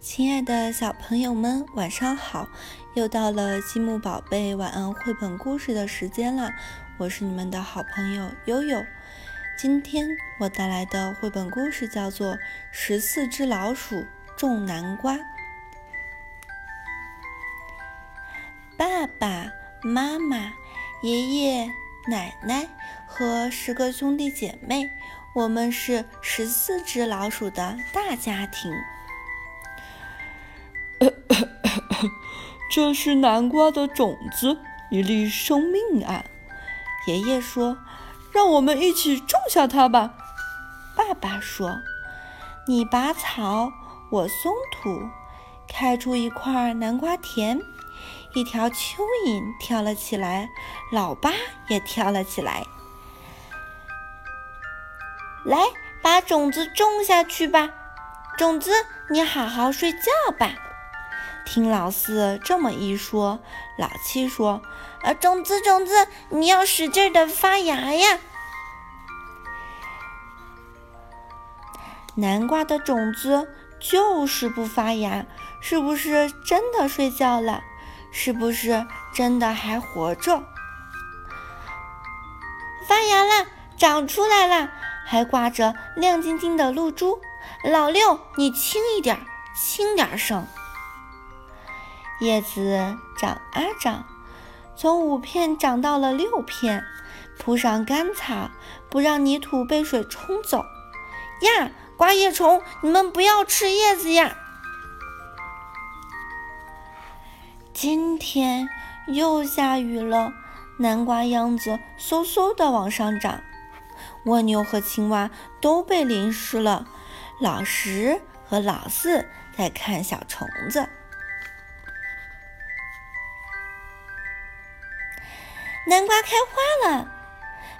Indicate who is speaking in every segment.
Speaker 1: 亲爱的小朋友们，晚上好！又到了积木宝贝晚安绘本故事的时间了，我是你们的好朋友悠悠。今天我带来的绘本故事叫做《十四只老鼠种南瓜》。爸爸妈妈、爷爷奶奶和十个兄弟姐妹，我们是十四只老鼠的大家庭。
Speaker 2: 这是南瓜的种子，一粒生命啊！
Speaker 1: 爷爷说：“
Speaker 2: 让我们一起种下它吧。”
Speaker 1: 爸爸说：“你拔草，我松土，开出一块南瓜田。”一条蚯蚓跳了起来，老八也跳了起来。来，把种子种下去吧。种子，你好好睡觉吧。听老四这么一说，老七说：“啊，种子，种子，你要使劲的发芽呀！”南瓜的种子就是不发芽，是不是真的睡觉了？是不是真的还活着？发芽了，长出来了，还挂着亮晶晶的露珠。老六，你轻一点，轻点声。叶子长啊长，从五片长到了六片，铺上干草，不让泥土被水冲走。呀，刮叶虫，你们不要吃叶子呀！今天又下雨了，南瓜秧子嗖嗖的往上长，蜗牛和青蛙都被淋湿了。老十和老四在看小虫子。南瓜开花了，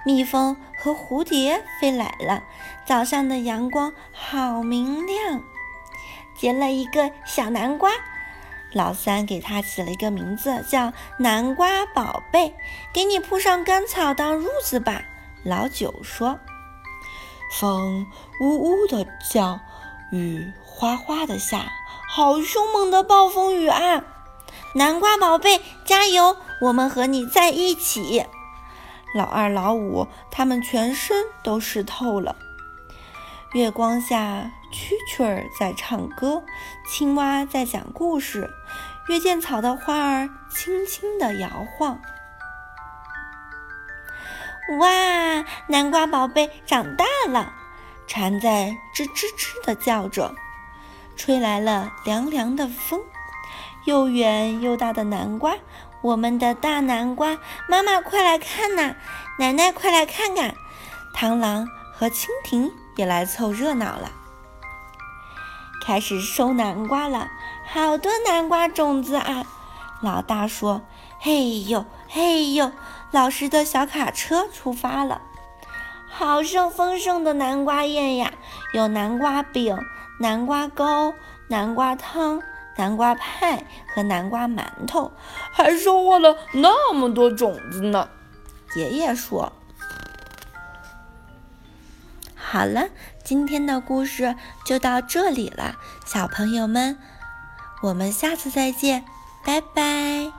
Speaker 1: 蜜蜂和蝴蝶飞来了。早上的阳光好明亮，结了一个小南瓜。老三给它起了一个名字，叫南瓜宝贝。给你铺上干草当褥子吧。老九说：“
Speaker 2: 风呜呜的叫，雨哗哗的下，好凶猛的暴风雨啊！”
Speaker 1: 南瓜宝贝，加油！我们和你在一起。老二、老五他们全身都湿透了。月光下，蛐蛐儿在唱歌，青蛙在讲故事，月见草的花儿轻轻地摇晃。哇，南瓜宝贝长大了，蝉在吱吱吱地叫着，吹来了凉凉的风。又圆又大的南瓜，我们的大南瓜，妈妈快来看呐！奶奶快来看看，螳螂和蜻蜓也来凑热闹了。开始收南瓜了，好多南瓜种子啊！老大说：“嘿呦嘿呦！”老师的小卡车出发了，好盛丰盛的南瓜宴呀！有南瓜饼、南瓜糕、南瓜汤。南瓜派和南瓜馒头，
Speaker 2: 还收获了那么多种子呢。
Speaker 1: 爷爷说：“好了，今天的故事就到这里了，小朋友们，我们下次再见，拜拜。”